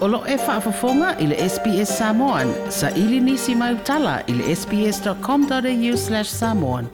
Olo e whaafafonga i le SPS Samoan. Sa ili nisi mai utala i le sps.com.au slash samoan.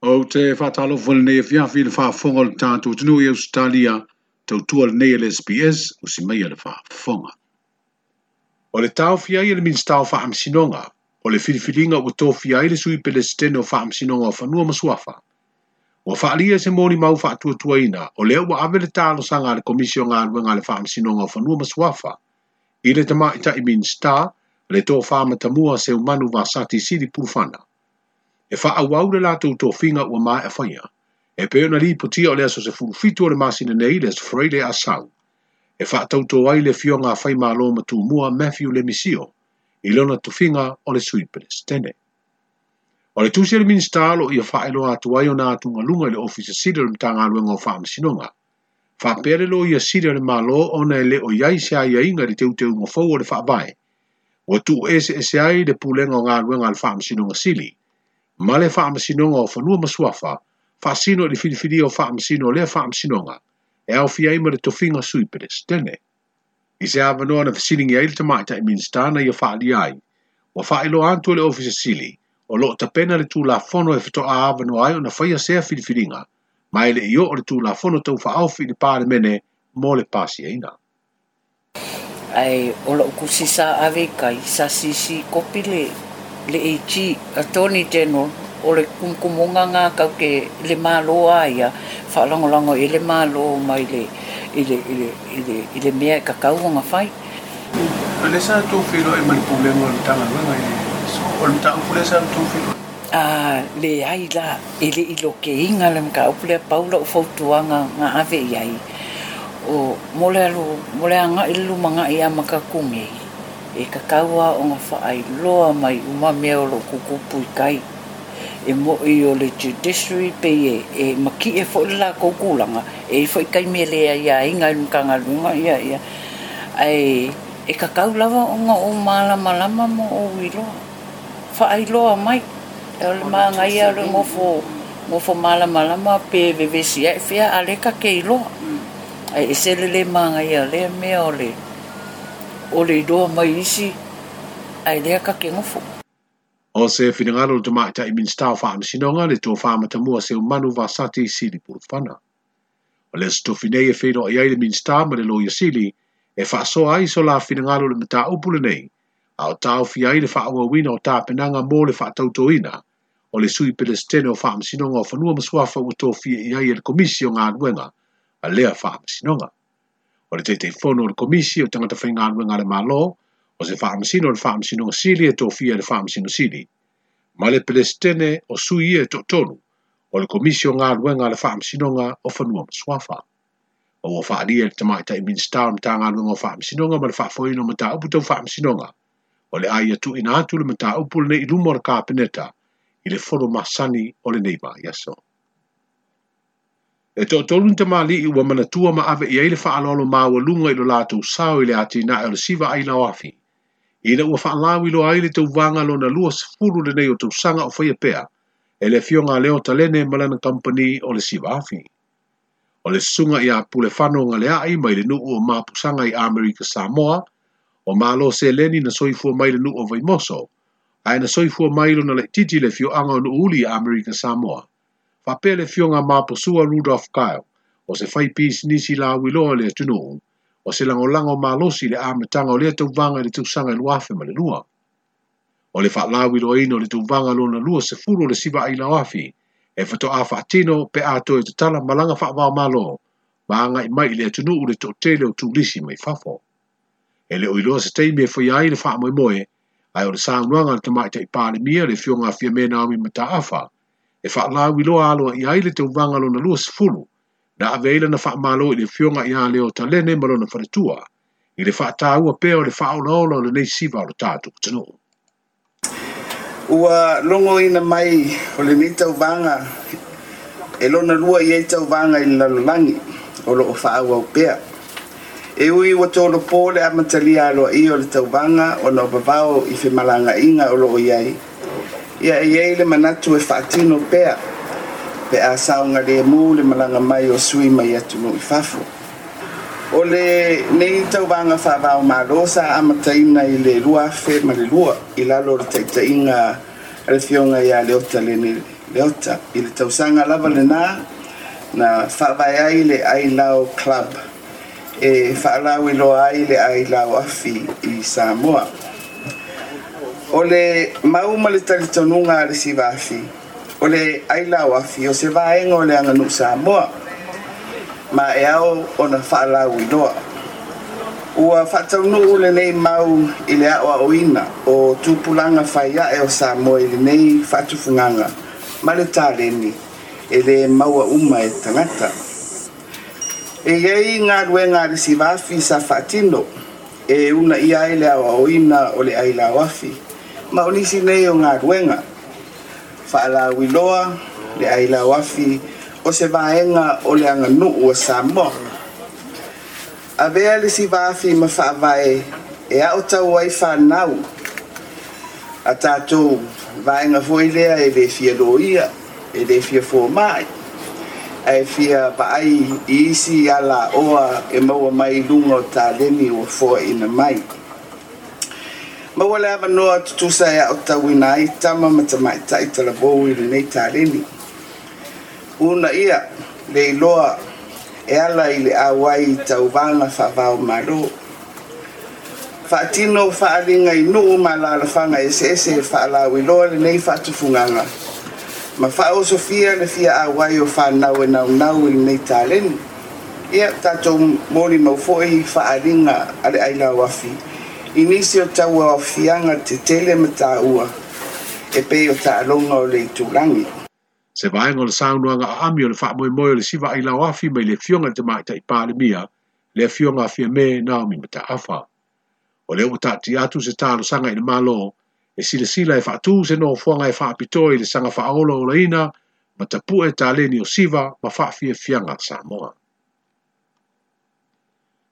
O te whatalo fwale nei e fiafi le whaafonga le tātou tunu i Australia tautua le nei le SPS o si mai le whaafonga. O le tau fia i le minstau whahamsinonga o le filifilinga o tō fia i le sui pelestene o whahamsinonga o whanua masuafa. o faalia se moni mau faatuatuaina o lea ua ave le talosaga a le komisio galuega a le faamasinoga o fanua masuafa i le tamaʻitaʻi minista le tofamatamua seumanu vasati sili pulufana e faaauau le latou tofiga ua maeʻafaia e pei ona lipotia o le aso se fulufitu o le masina nei le aso fraile asau e faatautou ai le fioga fai malo matumua mathew le misio i lona tofiga o le suipeles tene O le tusi e le ministalo ia whaelo atu ai o nā tunga lunga le ofisa sida le mtanga aluenga o whaamasinonga. Whapere lo ia sida le malo ona e le o iai se aia inga le teu teu ngofau o le whaabae. O tu ese ese ai le pulenga o ngā aluenga le whaamasinonga sili. Ma le whaamasinonga o whanua masuafa, whaasino le filifili o whaamasino le whaamasinonga. E au fia ima le tofinga suiperes, tene. I se avanoa na fasilingi ai le tamaita i e ministana ia whaali ai. Wa whaelo antu le ofisa sili. o lo ta pena le tu la fono e fito a avanu ai o na faya sea filifiringa, ma ele i o le tu la fono tau fa au fili pāre mene mo le pasi e ina. Ai, o lo kusi sa ave kai, sa sisi kopi le, le eichi a Tony Jeno, o le kumkumonga ngā kau ke le mālo aia, whaalangolango e le mālo mai le, ile, ile, ile, ile mea e kakau o ngā whai. Alesa tō whiro e manipulengo le tanga wanga i Ah, le ai la ele i lo inga le ka o ple paula o fotuanga nga ave i ai o molelo molanga i lu manga ia maka kunge e kakaua o nga fa ai lo mai uma me o lo kukupu kai e mo i o le judiciary pe e, e maki e fo la kokulanga e fo kai me ai ai nga lu kanga lu ia ia ai e kakaula o nga o mala mala mo o wiro whaailoa mai. E ole mā ngai aru mō fō, mō fō māla māla mā pē vevesi ai whia a le ka kei loa. Ai e sele le ma ngai a le mea ole, ole i loa mai isi, ai lea ka kei ngofo. O se whiringaro o tamai ta i min stau wha am sinonga le tō wha amata mua se umanu wa sati i sili purwhana. O sto stofi nei e whenua i aile min stau ma le loia sili, e wha soa i so la whiringaro le mata upule nei, a o tau fi ai le whaawa wina o tā penanga mō le whaatauto ina, o le sui pere stene o whaam sinonga o whanua maswafa o tō fi ai e le komisi o ngā nuenga, a lea whaam sinonga. O le teitei whono o le komisi o tangata whai ngā nuenga le mālo, o se whaam sinonga le whaam sinonga sili e tō fi le whaam sinonga sili, ma le pere stene o sui e tō tonu, o le komisi o ngā nuenga le whaam sinonga o whanua maswafa. O o whaaria le tamaita i minstaro mta ngā nuenga o whaam sinonga, ma le whaafoino mta upu tō whaam sinonga, o le aia tu ina atu le mata upu le ilumo le kapeneta i le folo masani o le neiba yaso. E tō tōlun te māli i ua manatua ma ave i eile whaalolo mā ua lunga i lo lātou sāo i le ati na e siva ai na wafi. I na ua whaalāu i lo aile tau wanga lo na lua sifuru le nei o tau sanga o whaia pēa e le fionga leo talene malana company o le siva afi. O le sunga i a pule whanonga le ai mai le nuu o mā pusanga i Amerika Samoa, o malo se leni na soifu mai le nuu o vai moso, ai na soifu mai na le titi le fio anga o nuuli a Amerika Samoa. Fape le fio nga maa posua Rudolf Kyle, o se fai pisi nisi la wiloa le tunu, o se lango lango si le amatanga o le tu vanga le tusanga ilu afe ma le lua. O le fat la wiloa ino le tu vanga lo na lua se furo le siva ila wafi, e fato a fatino pe ato e te tala malanga fat vao malo, ma i mai le tunu u le tu o tu mai fafo e le oilo se tei me fo yai le fa moe moe, ai o le sa unuanga te mai te ipale mia le fionga fia me naomi ma ta afa, e fa la wilo alo i ai le te uvanga lo na lua se fulu, na aveila na fa malo i le fionga i ale o talene malo na faretua, i le fa ta ua peo le fa o na olo le nei siva o le tatu kutano. Ua longo ina mai o le mita uvanga, e lo na lua i eita uvanga i la lalangi, o lo o fa ua upea, e ui ua tolopō le amatalia aloaʻi o le tauvaga ona o vavao i femalagaʻiga o loo iai ia e ai le manatu e faatino pea pe a saoga lēmū le malaga mai o sui mai atu nuu i fafo o le nei tauvaga faavao mālo sa amataina i le lua afe ma le lua i lalo o le taʻitaʻiga a le fioga iā le ota lenei le ota i le tausaga lava lenā na faavae ai le ailao club e faalau iloa ai le ai lao afi i samoa o le mau ma le talitanuga a le siva afi o le ailao afi o se vaega o le aganuu samoa ma e ao ona faalau iloa ua faataunuu lenei mau i le aʻoaʻoina o tupulaga faiaʻe o samoa i lenei faatufugaga ma le taleni e lē maua uma e tagata Eiai ngā ruenga risi wafi sa whatino, e una i ai lea wa o le ai la wafi. Ma o nisi nei o ngā ruenga, whaala wiloa le ai la wafi, o se vaenga o le anga nuu o Samoa. A vea risi wafi ma whaavae, e a o tau ai whanau, a tātou vaenga foilea e le fia loia, e le fia fō ae fia vaai i isi a laoa e maua mai luga o taleni ua foaʻina mai maua le avanoa tutusa e aʻo tauina ai tama ma tamaʻitaʻi talavou i lenei taleni una ia le iloa e ala i le auai i tauvaga faavao malō faatino faaaliga i nuu ma lalafaga eseese e faalaoiloa e lenei faatufugaga ma fa'o sofia le fia a wai o fa na we na na we ne talen ia ta to moli ma fo i fa alinga ale ai la wafi inicio ta wa fianga te tele me ta ua e pe o ta longa o le tulangi se va ngol sa no nga a mi o le fa moi mo le siva ai la wafi mai le fionga te mai tai pa le mia le fionga fia me na mi me ta afa o le uta ti atu se ta lo sanga i le malo e sila sila e fatu se no fuanga e fa pito e sanga fa aolo o leina ma tapu e ta le o siva ma fa fie fianga sa moa.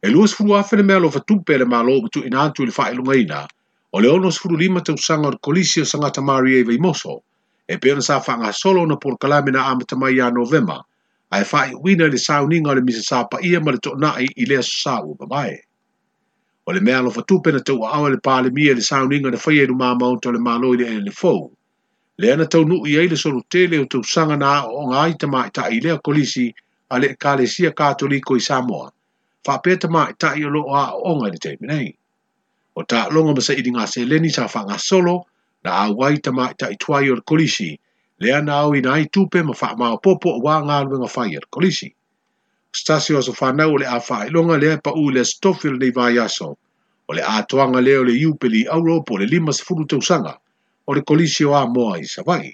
E luas furu afele mea lo fatu pe le malo butu ina tu le fa e lunga o le ono sfuru lima te usanga o kolisi o sanga tamari e vei moso e pena sa fa nga solo no por kalame na ama tamai ya novema a fa i wina le sauninga le misa sa pa ia ma le tona i ilea sa u babae. o le mea alofa tupe na t a u a a le palemia le sauninga na faia i lumāmau to le mālo i le e n e lefou lea na taunuu i e i le s o r o t e l e o tausaga n na o n g a i t a m a i t a i lea kolisi a le k a l e s i a katoliko i samoa f a a p e t a m a i t a i o l o a ʻ o n g a i le t e i m i nei o t a l o n g a ma s a i d i n gaseleni sa f a n g a s o l o na a w ai t a m a i t a i t u a i o le kolisi lea na a u i n a i tupe ma faamaopopo auā galuega n fai a le kolisi stasi o so whanau o le a whaelonga lea pa u le stofil nei vayaso, o le a toanga lea o le iupeli auropo le lima se furu tausanga, o le kolisi o a moa i sa vai.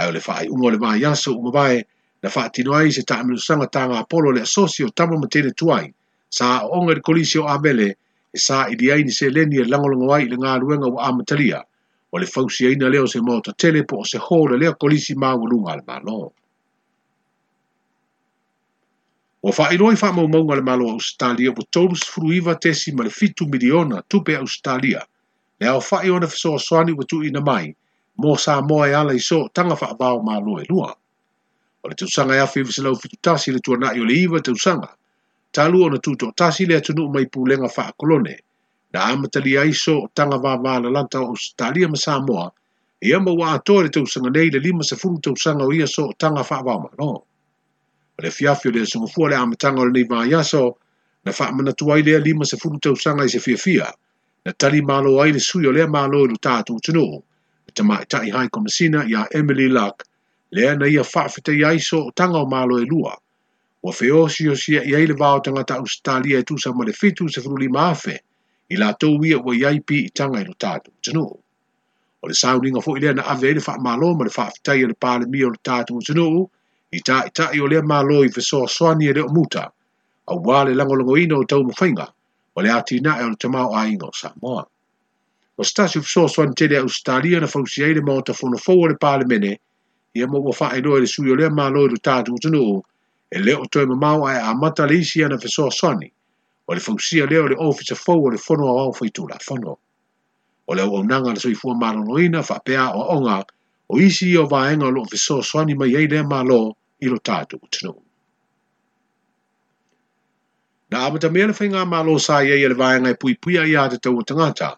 Ai o le whae ungo le vayaso o mabae, na wha tino ai se taa minu sanga tanga apolo le asosi o tamo matene tuai, sa a onga le kolisi o a mele, e sa i di aini se leni e langolonga wai le ngā ruenga o a matalia, o le fausi aina leo se mo ta tele po o se hō le lea kolisi maa walunga le maa loo. O fa i roi fa mo mo ngale malo Australia po tolu sfru iwa tesi male fitu miliona tupe Australia. Le au fa i ona fiso o swani wa tu ina mai, mo sa moa e ala i so tanga fa abao ma loe lua. O le tausanga ya e fivisa lau fitu tasi le tua nai o le iwa tausanga, talu ona tuto tasi le atunu mai pu lenga fa kolone, na amatali a iso tanga va va la lanta o Australia ma sa moa, e ama wa atore tausanga nei le lima sa furu tausanga o ia so tanga fa abao ma loe ma le fiafio le asogofua le amataga o lenei vaiaso na faamanatua ai lea lima se fulu tausaga i se fiafia na tali malo ai le sui o lea malo i lo tatou tunuu e tamaʻitaʻi high commissina iā emily lak lea na ia faafetai ai so o taga o malo e lua ua feosiosiaʻi ai le vao tagata ausitalia e tusa ma le fitu se fululima afe i latou ia ua iai piitaga i lo tatou tunuu o le sauniga foʻi lea na ave ai e le faamālō ma le faafetai o le palemia o lo tatou tunuu i ta i ta i o lea mā lo i fesoa soani e leo muta, a wā le langolongo ino tau mawhainga, o le ati na e o te mau a ingo sa moa. O stasi fesoa soani tele a Australia na fausi eile mō ta fono fau o le pāle mene, i a mō o fa e loe le sui o lea mā lo i lu tātu utanu o, e leo toi ma mau a e a mata le isi ana fesoa soani, o le fausi a leo le ofisa fau o le fono a wau fitu la fono. O le au nanga le sui fua mā lono ina fa pea o onga, o isi o vaenga lo fesoa soani mai eile mā loe, ilo tātou o tino. Na amata mea le whainga mālo sā iei ele vāia ngai pui pui a i āte tau o tangata,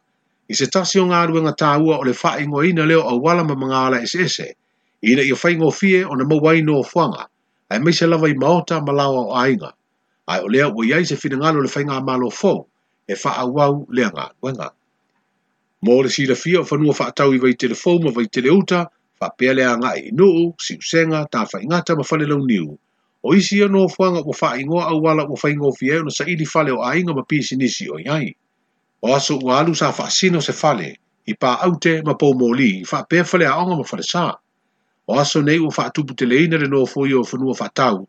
i se tasi o ngā ruenga tāua o le whae ngō ina leo au wala ma mga ala ese ese, i na i o whaingo fie o na mawai no whanga, ai meise lava i maota ma lawa o ainga, ai o lea uai ai se fina ngalo le whainga mālo fō, e wha wau lea ngā ruenga. Mō le sila fia o whanua wha atau i vai te le fō ma vai te le uta, fapea le anga i nuu, si usenga, tafa ingata ma fale lau niu. O isi ano o fuanga o faa ingoa au wala o faa ingoa fieo na sa ili fale o ainga ma pisi nisi o iai. O aso ua alu sa faa sino se fale, i pa aute ma pou moli, i faa pea fale aonga ma fale saa. O aso nei ua faa tupu te leina re no fui o funua faa tau,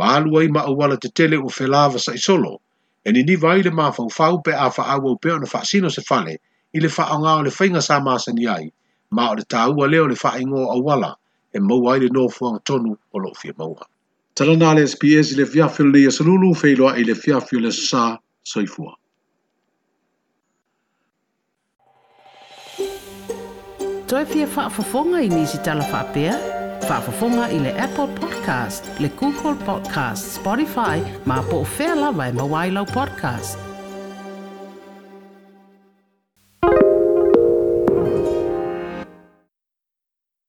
ma alu ai ma au wala te tele o felava sa isolo, e ni ni vai le maa fau fau pe a faa au au peo na faa sino se fale, i le faa anga o le fainga sa maa sa niai, ma o le tāua leo le wha ingo a wala e mau ai le nōwhuang tonu o lo fia maua. Tala nā le SPS le fiafio le iasalulu whailoa i le fiafio le sā soifua. Toi fia whaafafonga i nisi tala whaapea? Whaafafonga i le Apple Podcast, le Google Podcast, Spotify, ma po o whea lawa i e mawailau podcast.